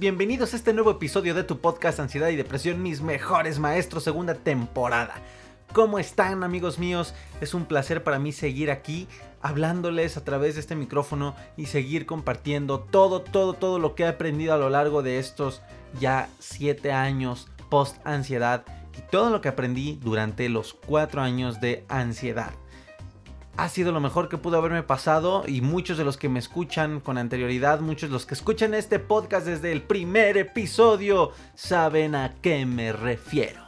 Bienvenidos a este nuevo episodio de tu podcast Ansiedad y Depresión, mis mejores maestros, segunda temporada. ¿Cómo están amigos míos? Es un placer para mí seguir aquí hablándoles a través de este micrófono y seguir compartiendo todo, todo, todo lo que he aprendido a lo largo de estos ya 7 años post ansiedad y todo lo que aprendí durante los 4 años de ansiedad ha sido lo mejor que pudo haberme pasado y muchos de los que me escuchan con anterioridad, muchos de los que escuchan este podcast desde el primer episodio, saben a qué me refiero.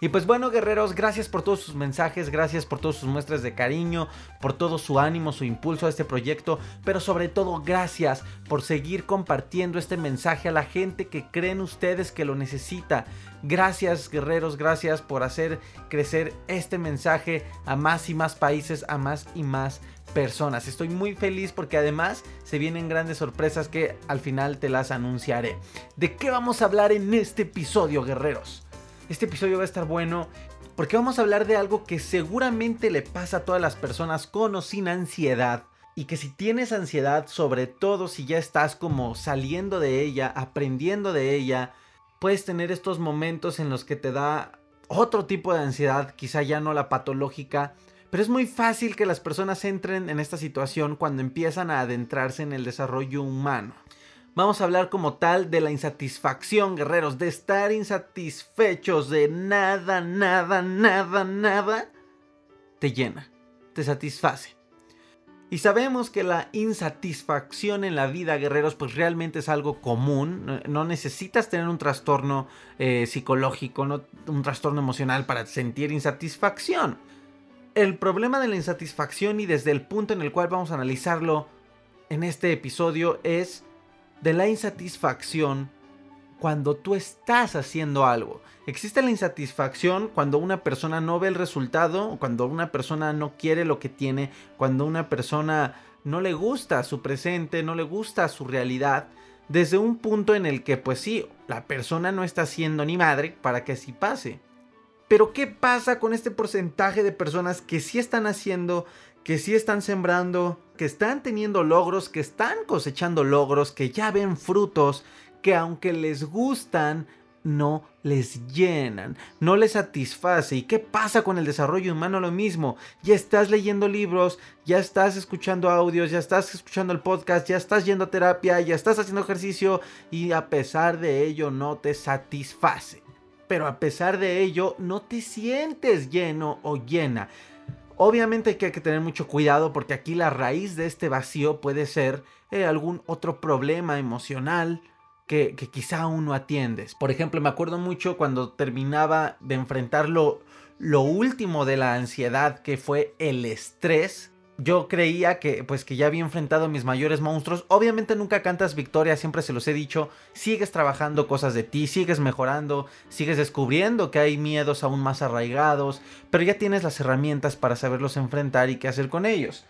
Y pues bueno, guerreros, gracias por todos sus mensajes, gracias por todas sus muestras de cariño, por todo su ánimo, su impulso a este proyecto, pero sobre todo gracias por seguir compartiendo este mensaje a la gente que creen ustedes que lo necesita. Gracias, guerreros, gracias por hacer crecer este mensaje a más y más países, a más y más personas. Estoy muy feliz porque además se vienen grandes sorpresas que al final te las anunciaré. ¿De qué vamos a hablar en este episodio, guerreros? Este episodio va a estar bueno porque vamos a hablar de algo que seguramente le pasa a todas las personas con o sin ansiedad. Y que si tienes ansiedad, sobre todo si ya estás como saliendo de ella, aprendiendo de ella, puedes tener estos momentos en los que te da otro tipo de ansiedad, quizá ya no la patológica, pero es muy fácil que las personas entren en esta situación cuando empiezan a adentrarse en el desarrollo humano. Vamos a hablar como tal de la insatisfacción, guerreros, de estar insatisfechos, de nada, nada, nada, nada, te llena, te satisface. Y sabemos que la insatisfacción en la vida, guerreros, pues realmente es algo común. No necesitas tener un trastorno eh, psicológico, no, un trastorno emocional para sentir insatisfacción. El problema de la insatisfacción y desde el punto en el cual vamos a analizarlo en este episodio es de la insatisfacción cuando tú estás haciendo algo. Existe la insatisfacción cuando una persona no ve el resultado, cuando una persona no quiere lo que tiene, cuando una persona no le gusta su presente, no le gusta su realidad, desde un punto en el que pues sí, la persona no está haciendo ni madre para que así pase. Pero ¿qué pasa con este porcentaje de personas que sí están haciendo, que sí están sembrando, que están teniendo logros, que están cosechando logros, que ya ven frutos, que aunque les gustan, no les llenan, no les satisface. ¿Y qué pasa con el desarrollo humano? Lo mismo. Ya estás leyendo libros, ya estás escuchando audios, ya estás escuchando el podcast, ya estás yendo a terapia, ya estás haciendo ejercicio y a pesar de ello no te satisface. Pero a pesar de ello no te sientes lleno o llena. Obviamente hay que, tener mucho cuidado porque aquí la raíz de este vacío puede ser eh, algún otro problema emocional que, quizá aún no atiendes. Por ejemplo, me acuerdo mucho cuando terminaba de enfrentar lo, lo último de la ansiedad que fue el estrés yo creía que pues que ya había enfrentado a mis mayores monstruos. Obviamente nunca cantas victoria, siempre se los he dicho. Sigues trabajando cosas de ti, sigues mejorando, sigues descubriendo que hay miedos aún más arraigados, pero ya tienes las herramientas para saberlos enfrentar y qué hacer con ellos.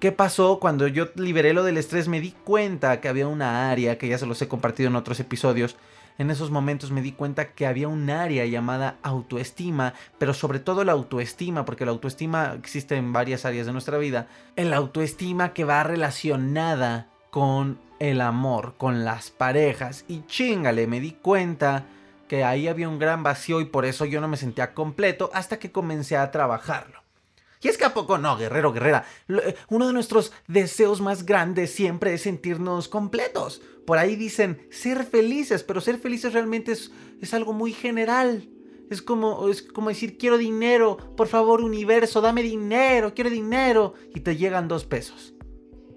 ¿Qué pasó cuando yo liberé lo del estrés? Me di cuenta que había una área que ya se los he compartido en otros episodios En esos momentos me di cuenta que había un área llamada autoestima, pero sobre todo la autoestima, porque la autoestima existe en varias áreas de nuestra vida, el autoestima que va relacionada con el amor, con las parejas. Y chingale, me di cuenta que ahí había un gran vacío y por eso yo no me sentía completo hasta que comencé a trabajarlo. Y es que a poco no, guerrero, guerrera. Eh, uno de nuestros deseos más grandes siempre es sentirnos completos. Por ahí dicen ser felices, pero ser felices realmente es, es algo muy general. Es como, es como decir, quiero dinero, por favor universo, dame dinero, quiero dinero. Y te llegan dos pesos.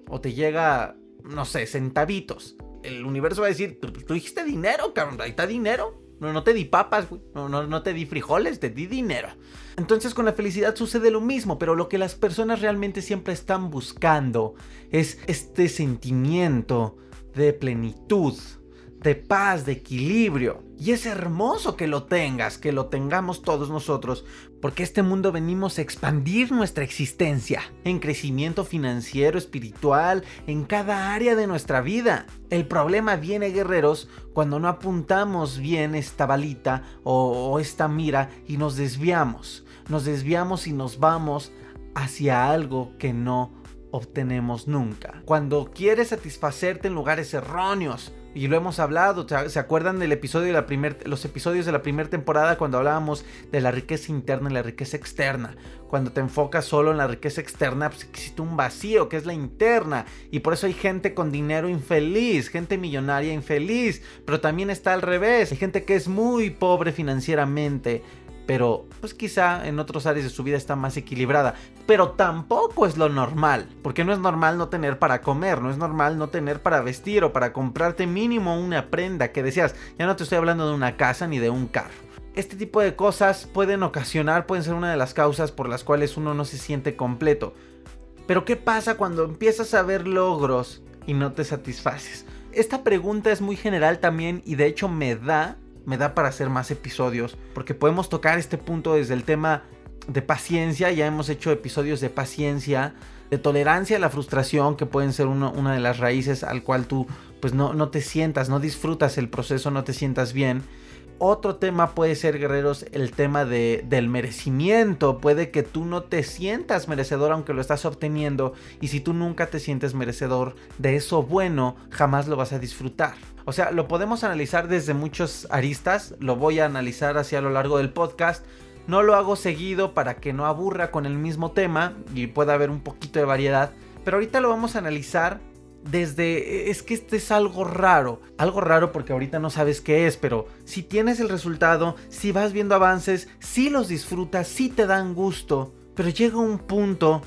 O te llega, no sé, centavitos. El universo va a decir, tú dijiste dinero, cabrón, ahí está dinero. No, te di papas, No, no, no te di frijoles, te di dinero. Entonces con la felicidad sucede lo mismo, pero lo que las personas realmente siempre están buscando es este sentimiento de plenitud, de paz, de equilibrio. Y es hermoso que lo tengas, que lo tengamos todos nosotros, porque este mundo venimos a expandir nuestra existencia, en crecimiento financiero, espiritual, en cada área de nuestra vida. El problema viene, guerreros, cuando no apuntamos bien esta balita o, o esta mira y nos desviamos. Nos desviamos y nos vamos hacia algo que no obtenemos nunca. Cuando quieres satisfacerte en lugares erróneos, y lo hemos hablado, ¿se acuerdan del episodio de la primer, los episodios de la primera temporada cuando hablábamos de la riqueza interna y la riqueza externa? Cuando te enfocas solo en la riqueza externa, pues existe un vacío que es la interna. Y por eso hay gente con dinero infeliz, gente millonaria infeliz. Pero también está al revés, hay gente que es muy pobre financieramente pero pues quizá en otras áreas de su vida está más equilibrada. Pero tampoco es lo normal, porque no es normal no tener para comer, no es normal no tener para vestir o para comprarte mínimo una prenda que decías, ya no te estoy hablando de una casa ni de un carro. Este tipo de cosas pueden ocasionar, pueden ser una de las causas por las cuales uno no se siente completo. Pero ¿qué pasa cuando empiezas a ver logros y no te satisfaces? Esta pregunta es muy general también y de hecho me da me da para hacer más episodios, porque podemos tocar este punto desde el tema de paciencia, ya hemos hecho episodios de paciencia, de tolerancia a la frustración, que pueden ser una de las raíces al cual tú pues no, no te sientas, no disfrutas el proceso, no te sientas bien. Otro tema puede ser, guerreros, el tema de, del merecimiento. Puede que tú no te sientas merecedor aunque lo estás obteniendo. Y si tú nunca te sientes merecedor de eso bueno, jamás lo vas a disfrutar. O sea, lo podemos analizar desde muchos aristas. Lo voy a analizar hacia lo largo del podcast. No lo hago seguido para que no aburra con el mismo tema y pueda haber un poquito de variedad. Pero ahorita lo vamos a analizar desde es que este es algo raro, algo raro porque ahorita no sabes qué es, pero si tienes el resultado, si vas viendo avances, si los disfrutas, si te dan gusto, pero llega un punto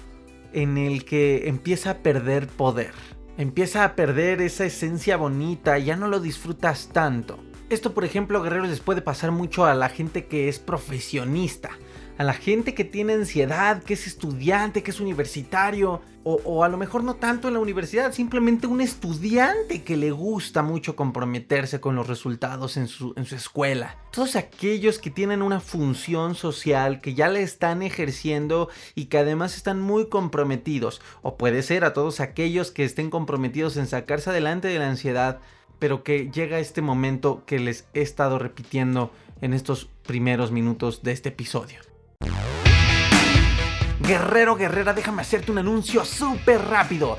en el que empieza a perder poder, empieza a perder esa esencia bonita, ya no lo disfrutas tanto. Esto, por ejemplo, guerreros, les puede pasar mucho a la gente que es profesionista a la gente que tiene ansiedad, que es estudiante, que es universitario, o, a lo mejor no tanto en la universidad, simplemente un estudiante que le gusta mucho comprometerse con los resultados en su, en su escuela. Todos aquellos que tienen una función social, que ya le están ejerciendo y que además están muy comprometidos. O puede ser a todos aquellos que estén comprometidos en sacarse adelante de la ansiedad, pero que llega este momento que les he estado repitiendo en estos primeros minutos de este episodio. Guerrero, guerrera, déjame hacerte un anuncio súper rápido.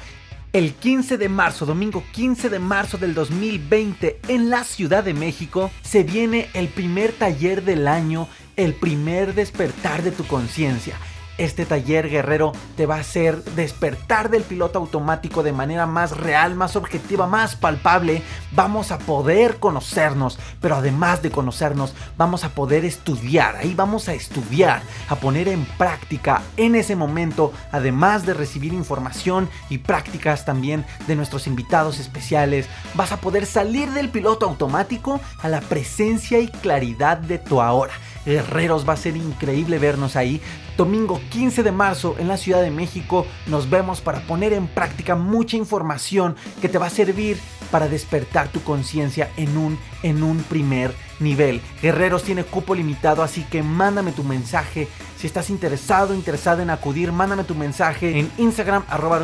El 15 de marzo, domingo 15 de marzo del 2020, en la Ciudad de México, se viene el primer taller del año, el primer despertar de tu conciencia. Este taller guerrero te va a hacer despertar del piloto automático de manera más real, más objetiva, más palpable. Vamos a poder conocernos, pero además de conocernos, vamos a poder estudiar. Ahí vamos a estudiar, a poner en práctica en ese momento, además de recibir información y prácticas también de nuestros invitados especiales. Vas a poder salir del piloto automático a la presencia y claridad de tu ahora. Guerreros, va a ser increíble vernos ahí. Domingo 15 de marzo en la Ciudad de México nos vemos para poner en práctica mucha información que te va a servir para despertar tu conciencia en un, en un primer nivel. Guerreros tiene cupo limitado, así que mándame tu mensaje Si estás interesado, interesada en acudir, mándame tu mensaje en Instagram arroba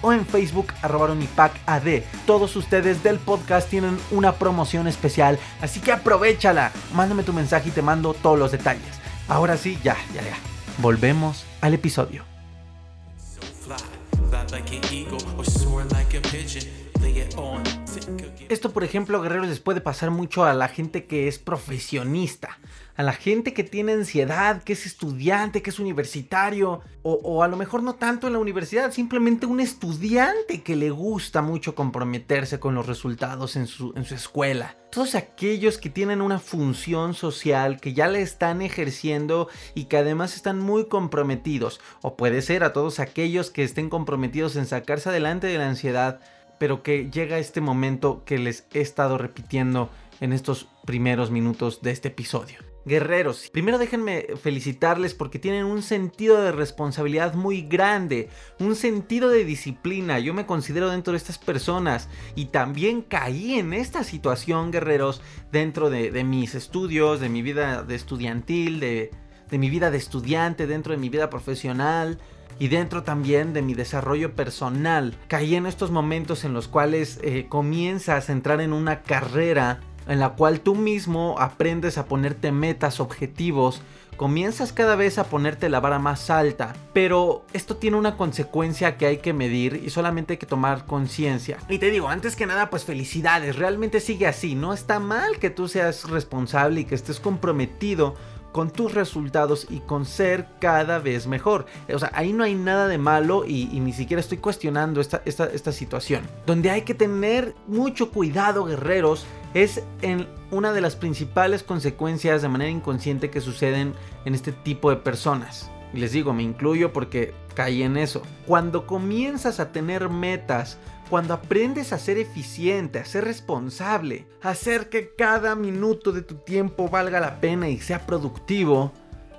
o en Facebook arroba AD. Todos ustedes del podcast tienen una promoción especial, así que aprovechala. Mándame tu mensaje y te mando todos los detalles. Ahora sí, ya, ya, ya. Volvemos al episodio. Esto, por ejemplo, guerreros, les puede pasar mucho a la gente que es profesionista, a la gente que tiene ansiedad, que es estudiante, que es universitario, o, a lo mejor no tanto en la universidad, simplemente un estudiante que le gusta mucho comprometerse con los resultados en su, en su escuela. Todos aquellos que tienen una función social, que ya la están ejerciendo y que además están muy comprometidos, o puede ser a todos aquellos que estén comprometidos en sacarse adelante de la ansiedad, pero que llega este momento que les he estado repitiendo en estos primeros minutos de este episodio. Guerreros, primero déjenme felicitarles porque tienen un sentido de responsabilidad muy grande, un sentido de disciplina. Yo me considero dentro de estas personas y también caí en esta situación, guerreros, dentro de, mis estudios, de mi vida de estudiantil, de, de mi vida de estudiante, dentro de mi vida profesional y dentro también de mi desarrollo personal. Caí en estos momentos en los cuales eh, comienzas a entrar en una carrera en la cual tú mismo aprendes a ponerte metas, objetivos, comienzas cada vez a ponerte la vara más alta, pero esto tiene una consecuencia que hay que medir y solamente hay que tomar conciencia. Y te digo, antes que nada, pues felicidades, realmente sigue así, no está mal que tú seas responsable y que estés comprometido con tus resultados y con ser cada vez mejor. O sea, ahí no hay nada de malo y, ni siquiera estoy cuestionando esta, esta, esta situación. Donde hay que tener mucho cuidado, guerreros, es en una de las principales consecuencias de manera inconsciente que suceden en este tipo de personas. Y les digo, me incluyo porque caí en eso. Cuando comienzas a tener metas, cuando aprendes a ser eficiente, a ser responsable, a hacer que cada minuto de tu tiempo valga la pena y sea productivo,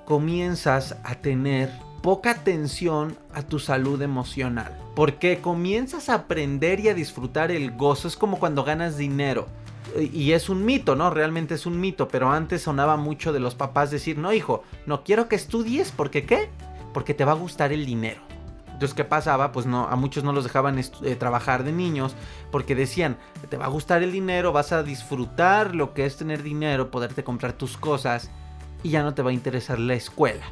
comienzas a tener poca atención a tu salud emocional. Porque comienzas a aprender y a disfrutar el gozo. Es como cuando ganas dinero. Y es un mito, ¿no? Realmente es un mito. Pero antes sonaba mucho de los papás decir, no hijo, no quiero que estudies porque qué? Porque te va a gustar el dinero. Entonces, ¿qué pasaba? Pues no, a muchos no los dejaban eh, trabajar de niños porque decían, te va a gustar el dinero, vas a disfrutar lo que es tener dinero, poderte comprar tus cosas y ya no te va a interesar la escuela.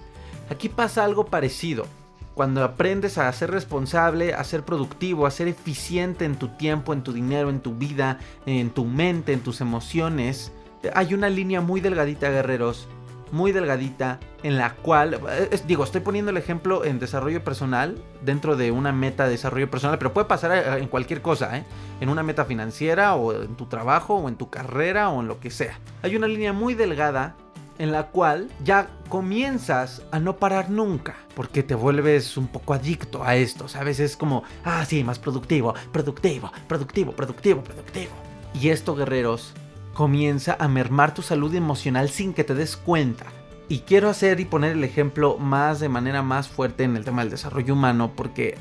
Aquí pasa algo parecido. Cuando aprendes a ser responsable, a ser productivo, a ser eficiente en tu tiempo, en tu dinero, en tu vida, en tu mente, en tus emociones, hay una línea muy delgadita, guerreros, muy delgadita en la cual, eh, digo, estoy poniendo el ejemplo en desarrollo personal, dentro de una meta de desarrollo personal, pero puede pasar eh, en cualquier cosa, ¿eh? en una meta financiera o en tu trabajo o en tu carrera o en lo que sea. Hay una línea muy delgada en la cual ya comienzas a no parar nunca, porque te vuelves un poco adicto a esto, ¿sabes? Es como, ah, sí, más productivo, productivo, productivo, productivo, productivo. Y esto, guerreros, comienza a mermar tu salud emocional sin que te des cuenta. Y quiero hacer y poner el ejemplo más de manera más fuerte en el tema del desarrollo humano porque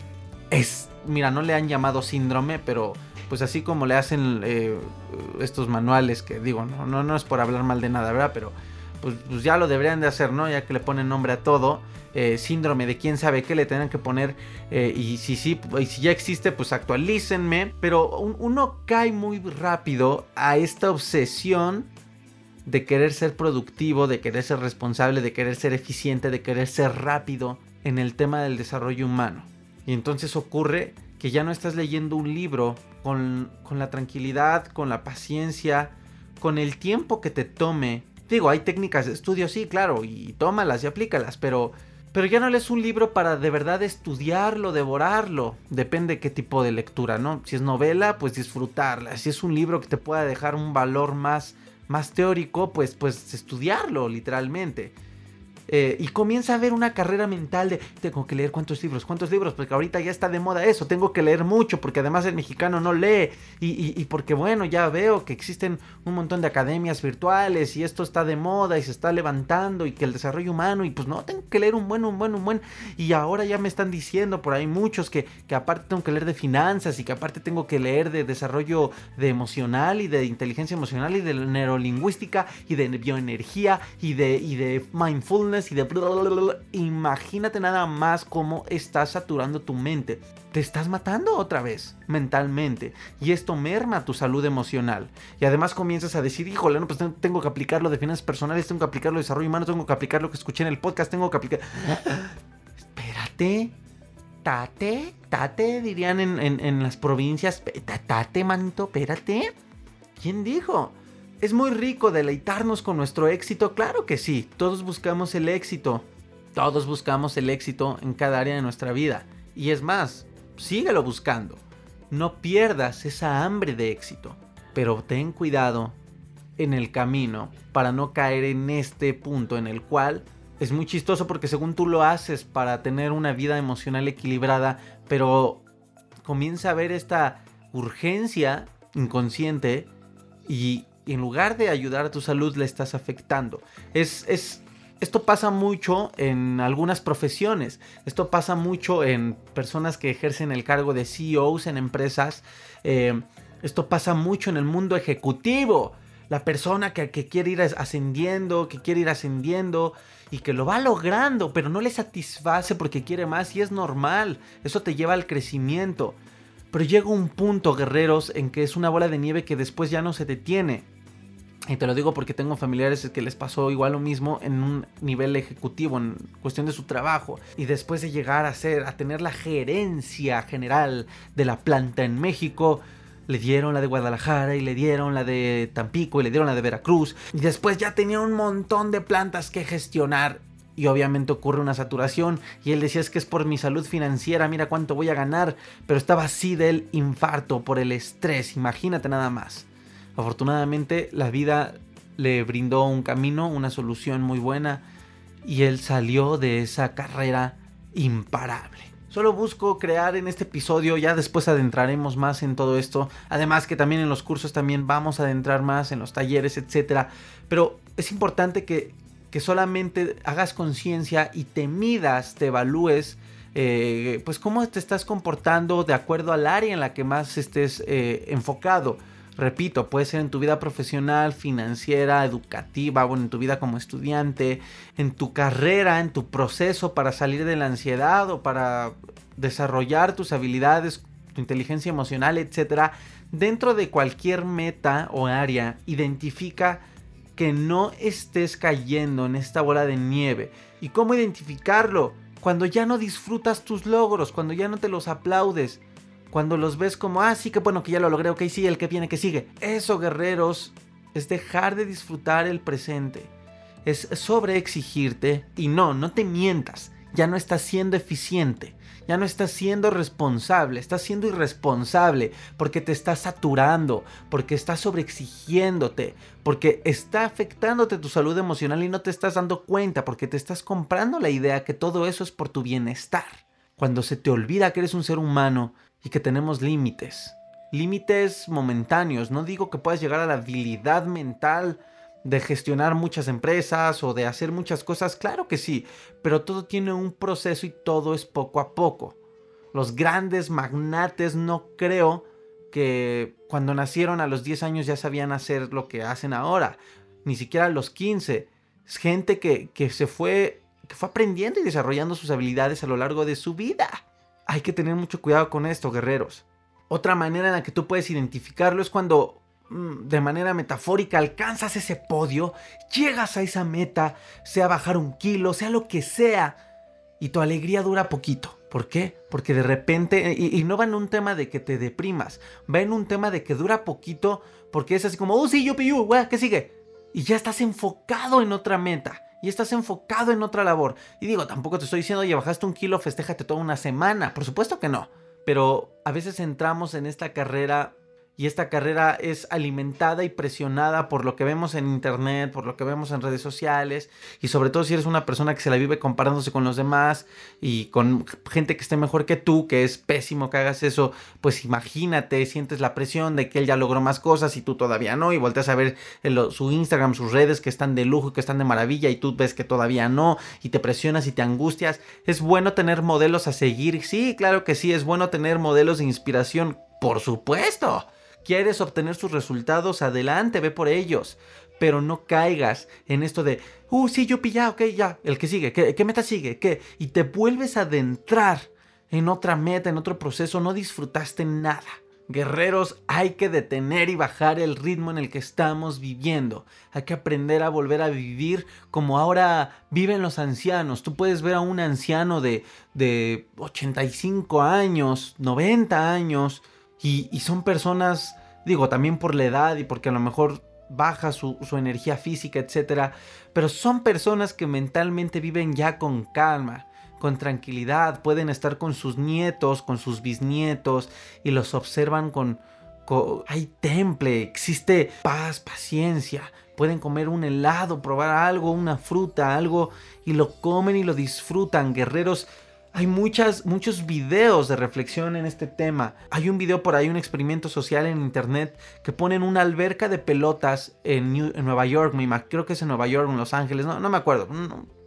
es, mira, no le han llamado síndrome, pero pues así como le hacen eh, estos manuales que digo, no, no, no es por hablar mal de nada, ¿verdad? Pero pues, pues ya lo deberían de hacer, ¿no? Ya que le ponen nombre a todo. Eh, síndrome de quién sabe qué le tengan que poner eh, y si sí y si ya existe pues actualícenme pero uno cae muy rápido a esta obsesión de querer ser productivo de querer ser responsable de querer ser eficiente de querer ser rápido en el tema del desarrollo humano y entonces ocurre que ya no estás leyendo un libro con, con la tranquilidad con la paciencia con el tiempo que te tome Digo, hay técnicas de estudio, sí, claro, y tómalas y aplícalas, pero pero ya no lees un libro para de verdad estudiarlo, devorarlo. Depende qué tipo de lectura, ¿no? Si es novela, pues disfrutarla. Si es un libro que te pueda dejar un valor más, más teórico, pues, pues estudiarlo, literalmente. Eh, y comienza a ver una carrera mental de tengo que leer cuántos libros, cuántos libros, porque ahorita ya está de moda eso, tengo que leer mucho, porque además el mexicano no lee, y, porque bueno, ya veo que existen un montón de academias virtuales y esto está de moda y se está levantando y que el desarrollo humano, y pues no, tengo que leer un buen, un buen, un buen, y ahora ya me están diciendo por ahí muchos que, que aparte tengo que leer de finanzas y que aparte tengo que leer de desarrollo de emocional y de inteligencia emocional y de neurolingüística y de bioenergía y de, y de mindfulness y de... Imagínate nada más cómo estás saturando tu mente. Te estás matando otra vez mentalmente y esto merma tu salud emocional. Y además comienzas a decir, híjole, no, pues tengo que aplicarlo de finanzas personales, tengo que aplicarlo de desarrollo humano, tengo que aplicar lo que escuché en el podcast, tengo que aplicar... Espérate, tate, tate, dirían en, en las provincias, tate, manito, espérate. ¿Quién dijo? ¿Es muy rico deleitarnos con nuestro éxito? Claro que sí, todos buscamos el éxito. Todos buscamos el éxito en cada área de nuestra vida. Y es más, síguelo buscando. No pierdas esa hambre de éxito. Pero ten cuidado en el camino para no caer en este punto en el cual es muy chistoso porque según tú lo haces para tener una vida emocional equilibrada, pero comienza a haber esta urgencia inconsciente y en lugar de ayudar a tu salud le estás afectando. Es, es, esto pasa mucho en algunas profesiones. Esto pasa mucho en personas que ejercen el cargo de CEOs en empresas. Eh, esto pasa mucho en el mundo ejecutivo. La persona que, que, quiere ir ascendiendo, que quiere ir ascendiendo y que lo va logrando, pero no le satisface porque quiere más y es normal. Eso te lleva al crecimiento. Pero llega un punto, guerreros, en que es una bola de nieve que después ya no se detiene. Y te lo digo porque tengo familiares que les pasó igual lo mismo en un nivel ejecutivo, en cuestión de su trabajo. Y después de llegar a ser, a tener la gerencia general de la planta en México, le dieron la de Guadalajara y le dieron la de Tampico y le dieron la de Veracruz. Y después ya tenía un montón de plantas que gestionar. Y obviamente ocurre una saturación. Y él decía es que es por mi salud financiera, mira cuánto voy a ganar. Pero estaba así del infarto por el estrés, imagínate nada más. Afortunadamente la vida le brindó un camino, una solución muy buena y él salió de esa carrera imparable. Solo busco crear en este episodio, ya después adentraremos más en todo esto, además que también en los cursos también vamos a adentrar más en los talleres, etc. Pero es importante que, que solamente hagas conciencia y te midas, te evalúes, eh, pues cómo te estás comportando de acuerdo al área en la que más estés eh, enfocado. Repito, puede ser en tu vida profesional, financiera, educativa, bueno, en tu vida como estudiante, en tu carrera, en tu proceso para salir de la ansiedad o para desarrollar tus habilidades, tu inteligencia emocional, etc. Dentro de cualquier meta o área, identifica que no estés cayendo en esta bola de nieve. ¿Y cómo identificarlo? Cuando ya no disfrutas tus logros, cuando ya no te los aplaudes cuando los ves como, ah, sí, que bueno, que ya lo logré, ok, sí, el que viene, que sigue. Eso, guerreros, es dejar de disfrutar el presente. Es sobre exigirte y no, no te mientas. Ya no estás siendo eficiente. Ya no estás siendo responsable, estás siendo irresponsable porque te estás saturando, porque estás sobreexigiéndote, porque está afectándote tu salud emocional y no te estás dando cuenta, porque te estás comprando la idea que todo eso es por tu bienestar. Cuando se te olvida que eres un ser humano y que tenemos límites. Límites momentáneos. No digo que puedas llegar a la habilidad mental de gestionar muchas empresas o de hacer muchas cosas. Claro que sí, pero todo tiene un proceso y todo es poco a poco. Los grandes magnates no creo que cuando nacieron a los 10 años ya sabían hacer lo que hacen ahora. Ni siquiera a los 15. Es gente que, que se fue, que fue aprendiendo y desarrollando sus habilidades a lo largo de su vida. Hay que tener mucho cuidado con esto, guerreros. Otra manera en la que tú puedes identificarlo es cuando de manera metafórica alcanzas ese podio, llegas a esa meta, sea bajar un kilo, sea lo que sea, y tu alegría dura poquito. ¿Por qué? Porque de repente, y, no va en un tema de que te deprimas, va en un tema de que dura poquito, porque es así como, oh sí, yo pillo, ¿qué sigue? Y ya estás enfocado en otra meta y estás enfocado en otra labor. Y digo, tampoco te estoy diciendo, oye, bajaste un kilo, festéjate toda una semana. Por supuesto que no. Pero a veces entramos en esta carrera y esta carrera es alimentada y presionada por lo que vemos en internet, por lo que vemos en redes sociales y sobre todo si eres una persona que se la vive comparándose con los demás y con gente que esté mejor que tú, que es pésimo que hagas eso, pues imagínate, sientes la presión de que él ya logró más cosas y tú todavía no y volteas a ver su Instagram, sus redes que están de lujo, que están de maravilla y tú ves que todavía no y te presionas y te angustias. Es bueno tener modelos a seguir, sí, claro que sí, es bueno tener modelos de inspiración, por supuesto. ¿Quieres obtener sus resultados? Adelante, ve por ellos. pero no caigas en esto de, uh, sí, yo pillé, ok, ya, el que sigue, ¿qué, qué meta sigue? ¿Qué? Y te vuelves a adentrar en otra meta, en otro proceso, no disfrutaste nada. Guerreros, hay que detener y bajar el ritmo en el que estamos viviendo. Hay que aprender a volver a vivir como ahora viven los ancianos. Tú puedes ver a un anciano de, de 85 años, 90 años, y, son personas, digo, también por la edad y porque a lo mejor baja su, su energía física, etc. Pero son personas que mentalmente viven ya con calma con tranquilidad, pueden estar con sus nietos, con sus bisnietos y los observan con, hay temple, existe paz, paciencia. Pueden comer un helado, probar algo, una fruta, algo y lo comen y lo disfrutan. Guerreros, hay muchas, muchos videos de reflexión en este tema. Hay un video por ahí, un experimento social en internet que ponen una alberca de pelotas en, Nueva York, creo que es en Nueva York, en Los Ángeles, no, no me acuerdo.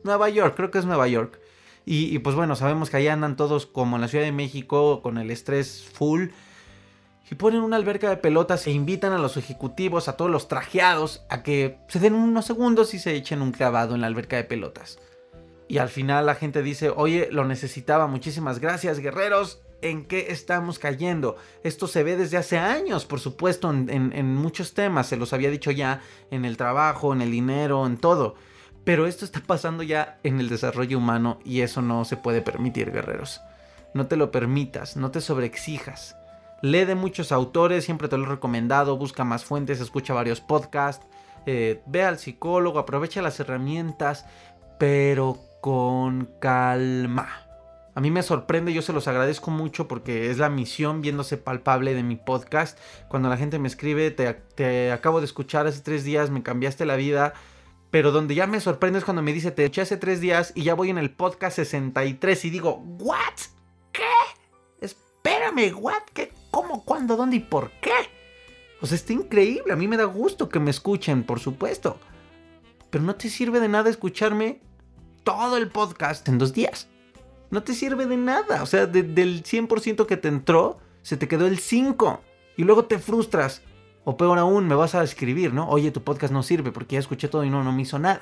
Nueva York, creo que es Nueva York. Y, pues bueno, sabemos que ahí andan todos como en la Ciudad de México con el estrés full. Y ponen una alberca de pelotas e invitan a los ejecutivos, a todos los trajeados, a que se den unos segundos y se echen un clavado en la alberca de pelotas. Y al final la gente dice, oye, lo necesitaba, muchísimas gracias guerreros, ¿en qué estamos cayendo? Esto se ve desde hace años, por supuesto, en, muchos temas, se los había dicho ya, en el trabajo, en el dinero, en todo. Pero esto está pasando ya en el desarrollo humano y eso no se puede permitir, guerreros. No te lo permitas, no te sobreexijas. Lee de muchos autores, siempre te lo he recomendado, busca más fuentes, escucha varios podcasts, eh, ve al psicólogo, aprovecha las herramientas, pero con calma. A mí me sorprende, yo se los agradezco mucho porque es la misión viéndose palpable de mi podcast. Cuando la gente me escribe, te, acabo de escuchar hace tres días, me cambiaste la vida pero donde ya me sorprende es cuando me dice, te eché hace tres días y ya voy en el podcast 63 y digo, ¿what? ¿Qué? Espérame, ¿what? ¿Qué? ¿Cómo? ¿Cuándo? ¿Dónde y por qué? O sea, está increíble. A mí me da gusto que me escuchen, por supuesto. Pero no te sirve de nada escucharme todo el podcast en dos días. No te sirve de nada. O sea, del 100% que te entró, se te quedó el 5. Y luego te frustras. O peor aún, me vas a escribir, ¿no? Oye, tu podcast no sirve porque ya escuché todo y no, no me hizo nada.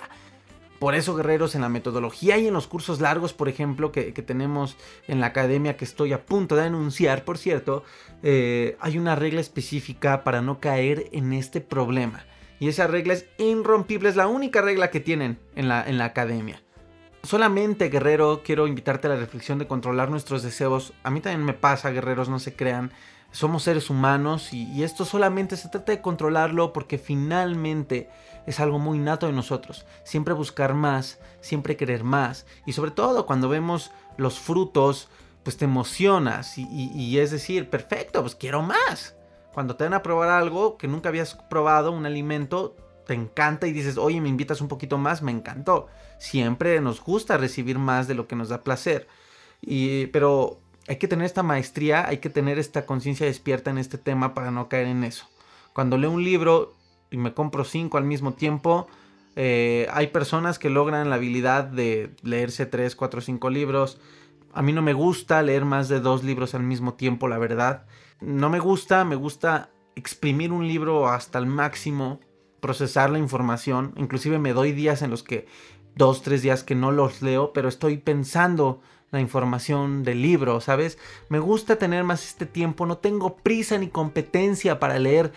Por eso, guerreros, en la metodología y en los cursos largos, por ejemplo, que, tenemos en la academia que estoy a punto de anunciar, por cierto, eh, hay una regla específica para no caer en este problema. Y esa regla es irrompible, es la única regla que tienen en la, en la academia. Solamente, guerrero, quiero invitarte a la reflexión de controlar nuestros deseos. A mí también me pasa, guerreros, no se crean somos seres humanos y, esto solamente se trata de controlarlo porque finalmente es algo muy nato de nosotros. Siempre buscar más, siempre querer más y sobre todo cuando vemos los frutos, pues te emocionas y, y es decir, perfecto, pues quiero más. Cuando te van a probar algo que nunca habías probado, un alimento, te encanta y dices, oye, me invitas un poquito más, me encantó. Siempre nos gusta recibir más de lo que nos da placer. Y, pero hay que tener esta maestría, hay que tener esta conciencia despierta en este tema para no caer en eso. Cuando leo un libro y me compro cinco al mismo tiempo, eh, hay personas que logran la habilidad de leerse tres, cuatro, cinco libros. A mí no me gusta leer más de dos libros al mismo tiempo, la verdad. No me gusta, me gusta exprimir un libro hasta el máximo, procesar la información. Inclusive me doy días en los que dos, tres días que no los leo, pero estoy pensando la información del libro, ¿sabes? Me gusta tener más este tiempo, no tengo prisa ni competencia para leer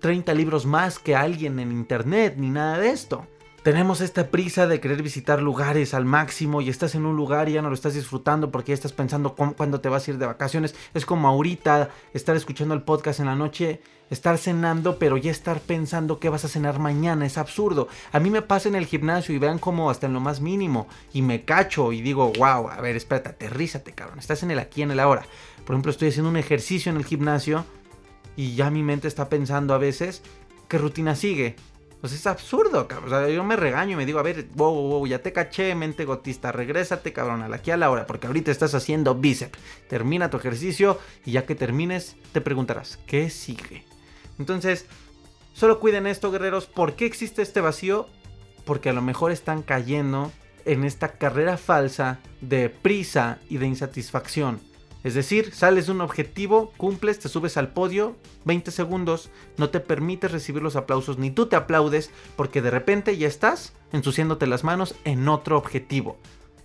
30 libros más que alguien en internet, ni nada de esto. Tenemos esta prisa de querer visitar lugares al máximo y estás en un lugar y ya no lo estás disfrutando porque ya estás pensando cuándo te vas a ir de vacaciones. Es como ahorita estar escuchando el podcast en la noche estar cenando, pero ya estar pensando qué vas a cenar mañana. Es absurdo. A mí me pasa en el gimnasio y vean cómo hasta en lo más mínimo. Y me cacho y digo, wow, a ver, espérate, aterrízate, cabrón. Estás en el aquí, en el ahora. Por ejemplo, estoy haciendo un ejercicio en el gimnasio y ya mi mente está pensando a veces qué rutina sigue. Pues es absurdo, cabrón. O sea, yo me regaño y me digo, a ver, wow, wow, ya te caché, mente gotista, regrésate, cabrón, aquí a la hora, porque ahorita estás haciendo bíceps. Termina tu ejercicio y ya que termines, te preguntarás, ¿qué sigue? Entonces, solo cuiden esto, guerreros. ¿Por qué existe este vacío? Porque a lo mejor están cayendo en esta carrera falsa de prisa y de insatisfacción. Es decir, sales de un objetivo, cumples, te subes al podio, 20 segundos, no te permites recibir los aplausos ni tú te aplaudes porque de repente ya estás ensuciándote las manos en otro objetivo.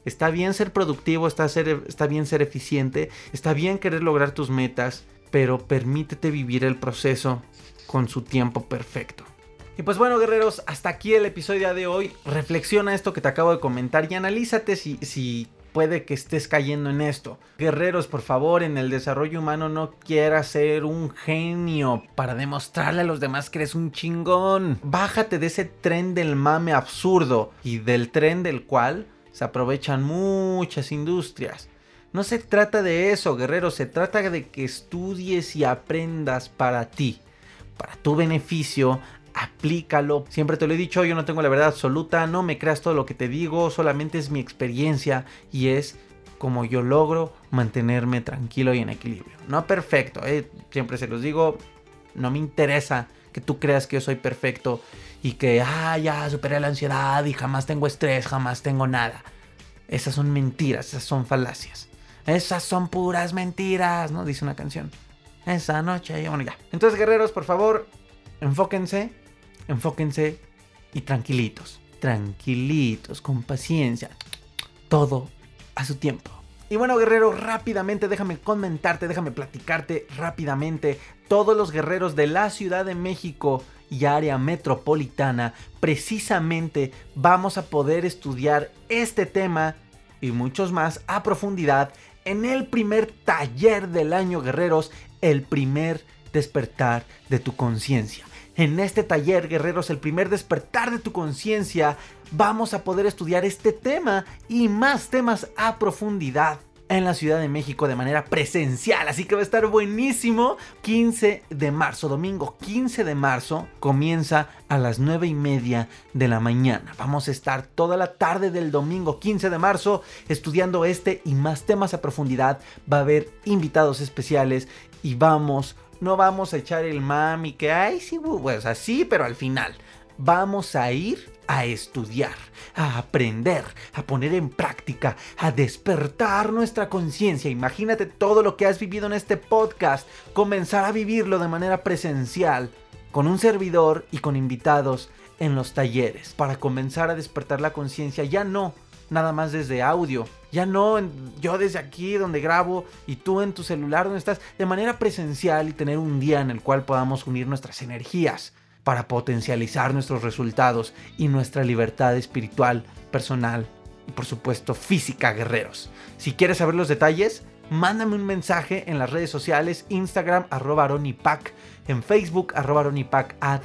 Está bien ser productivo, está, está bien ser eficiente, está bien querer lograr tus metas, pero permítete vivir el proceso con su tiempo perfecto. Y pues bueno, guerreros, hasta aquí el episodio de hoy. Reflexiona esto que te acabo de comentar y analízate si, si puede que estés cayendo en esto. Guerreros, por favor, en el desarrollo humano no quieras ser un genio para demostrarle a los demás que eres un chingón. Bájate de ese tren del mame absurdo y del tren del cual se aprovechan muchas industrias. No se trata de eso, guerreros, se trata de que estudies y aprendas para ti, para tu beneficio, aplícalo. Siempre te lo he dicho, yo no tengo la verdad absoluta, no me creas todo lo que te digo, solamente es mi experiencia y es como yo logro mantenerme tranquilo y en equilibrio. No perfecto, ¿eh? siempre se los digo, no me interesa que tú creas que yo soy perfecto y que, ah, ya superé la ansiedad y jamás tengo estrés, jamás tengo nada. Esas son mentiras, esas son falacias. Esas son puras mentiras, ¿no? Dice una canción. Esa noche, bueno, ya. Entonces, guerreros, por favor, enfóquense enfóquense y tranquilitos, tranquilitos, con paciencia, todo a su tiempo. Y bueno, guerrero, rápidamente déjame comentarte, déjame platicarte rápidamente. Todos los guerreros de la Ciudad de México y área metropolitana, precisamente vamos a poder estudiar este tema y muchos más a profundidad en el primer taller del año, guerreros, el primer despertar de tu conciencia. En este taller, guerreros, el primer despertar de tu conciencia, vamos a poder estudiar este tema y más temas a profundidad en la Ciudad de México de manera presencial. Así que va a estar buenísimo. 15 de marzo, domingo 15 de marzo, comienza a las 9 y media de la mañana. Vamos a estar toda la tarde del domingo 15 de marzo estudiando este y más temas a profundidad. Va a haber invitados especiales y vamos no vamos a echar el mami que, ay, sí, pues así, pero al final vamos a ir a estudiar, a aprender, a poner en práctica, a despertar nuestra conciencia. Imagínate todo lo que has vivido en este podcast, comenzar a vivirlo de manera presencial, con un servidor y con invitados en los talleres, para comenzar a despertar la conciencia, ya no nada más desde audio. Ya no yo desde aquí donde grabo y tú en tu celular donde estás, de manera presencial y tener un día en el cual podamos unir nuestras energías para potencializar nuestros resultados y nuestra libertad espiritual, personal y por supuesto física, guerreros. Si quieres saber los detalles, mándame un mensaje en las redes sociales, Instagram arroba aronipac, en Facebook arroba aronipacad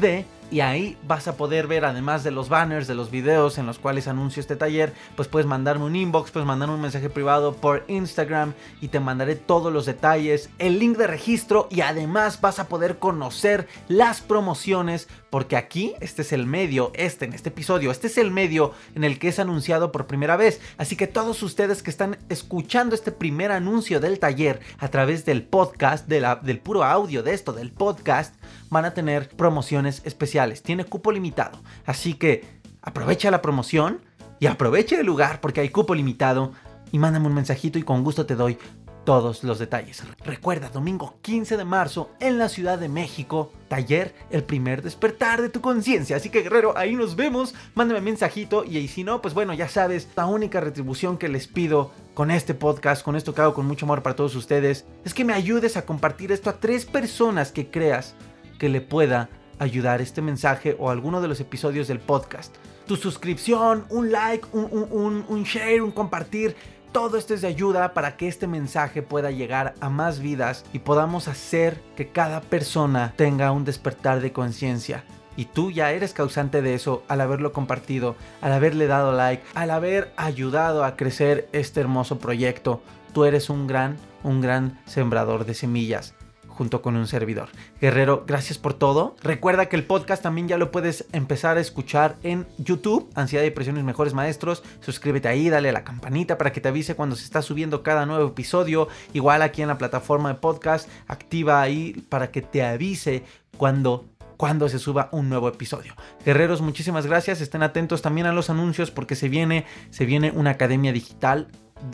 y ahí vas a poder ver además de los banners, de los videos en los cuales anuncio este taller, pues puedes mandarme un inbox, puedes mandarme un mensaje privado por Instagram y te mandaré todos los detalles, el link de registro y además vas a poder conocer las promociones porque aquí este es el medio, este en este episodio, este es el medio en el que es anunciado por primera vez. Así que todos ustedes que están escuchando este primer anuncio del taller a través del podcast, del puro audio de esto, del podcast, van a tener promociones especiales. Tiene cupo limitado. Así que aprovecha la promoción y aprovecha el lugar porque hay cupo limitado. Y mándame un mensajito y con gusto te doy todos los detalles. Recuerda, domingo 15 de marzo en la Ciudad de México, taller El primer despertar de tu conciencia. Así que guerrero, ahí nos vemos. Mándame mensajito y, y si no, pues bueno, ya sabes, la única retribución que les pido con este podcast, con esto que hago con mucho amor para todos ustedes, es que me ayudes a compartir esto a tres personas que creas que le pueda ayudar este mensaje o alguno de los episodios del podcast. Tu suscripción, un like, un, share, un compartir, todo esto es de ayuda para que este mensaje pueda llegar a más vidas y podamos hacer que cada persona tenga un despertar de conciencia. Y tú ya eres causante de eso al haberlo compartido, al haberle dado like, al haber ayudado a crecer este hermoso proyecto. Tú eres un gran, un gran sembrador de semillas junto con un servidor. Guerrero, gracias por todo. Recuerda que el podcast también ya lo puedes empezar a escuchar en YouTube, Ansiedad y Depresión Mejores Maestros. Suscríbete ahí, dale a la campanita para que te avise cuando se está subiendo cada nuevo episodio. Igual aquí en la plataforma de podcast, activa ahí para que te avise cuando cuando se suba un nuevo episodio. Guerreros, muchísimas gracias. Estén atentos también a los anuncios porque se viene, se viene una academia digital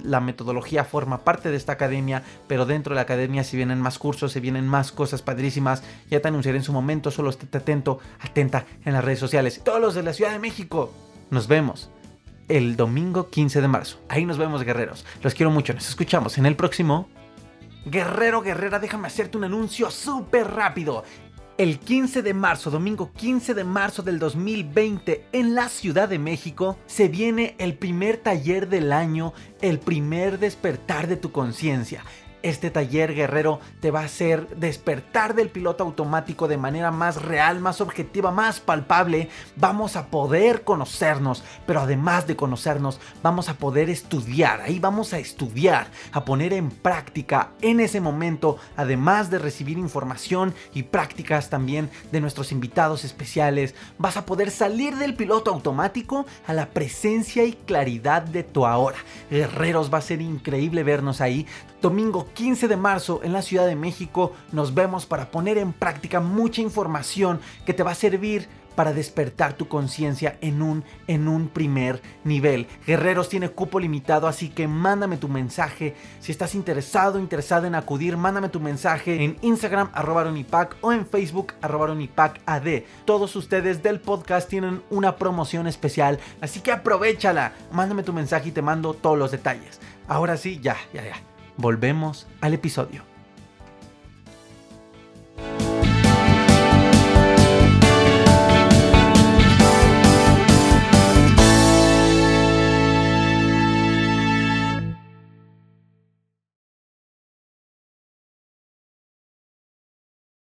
la metodología forma parte de esta academia, pero dentro de la academia se vienen más cursos, se vienen más cosas padrísimas. Ya te anunciaré en su momento, solo esté atento, atenta en las redes sociales. Todos los de la Ciudad de México, nos vemos el domingo 15 de marzo. Ahí nos vemos, guerreros. Los quiero mucho, nos escuchamos en el próximo. Guerrero, guerrera, déjame hacerte un anuncio súper rápido. El 15 de marzo, domingo 15 de marzo del 2020, en la Ciudad de México, se viene el primer taller del año, el primer despertar de tu conciencia. Este taller guerrero te va a hacer despertar del piloto automático de manera más real, más objetiva, más palpable. Vamos a poder conocernos, pero además de conocernos, vamos a poder estudiar. Ahí vamos a estudiar, a poner en práctica en ese momento, además de recibir información y prácticas también de nuestros invitados especiales. Vas a poder salir del piloto automático a la presencia y claridad de tu ahora. Guerreros, va a ser increíble vernos ahí. Domingo 15 de marzo en la Ciudad de México nos vemos para poner en práctica mucha información que te va a servir para despertar tu conciencia en un, en un primer nivel. Guerreros tiene cupo limitado, así que mándame tu mensaje. Si estás interesado, interesada en acudir, mándame tu mensaje en Instagram arroba o en Facebook arroba ad. Todos ustedes del podcast tienen una promoción especial, así que aprovechala. Mándame tu mensaje y te mando todos los detalles. Ahora sí, ya, ya, ya volvemos al episodio.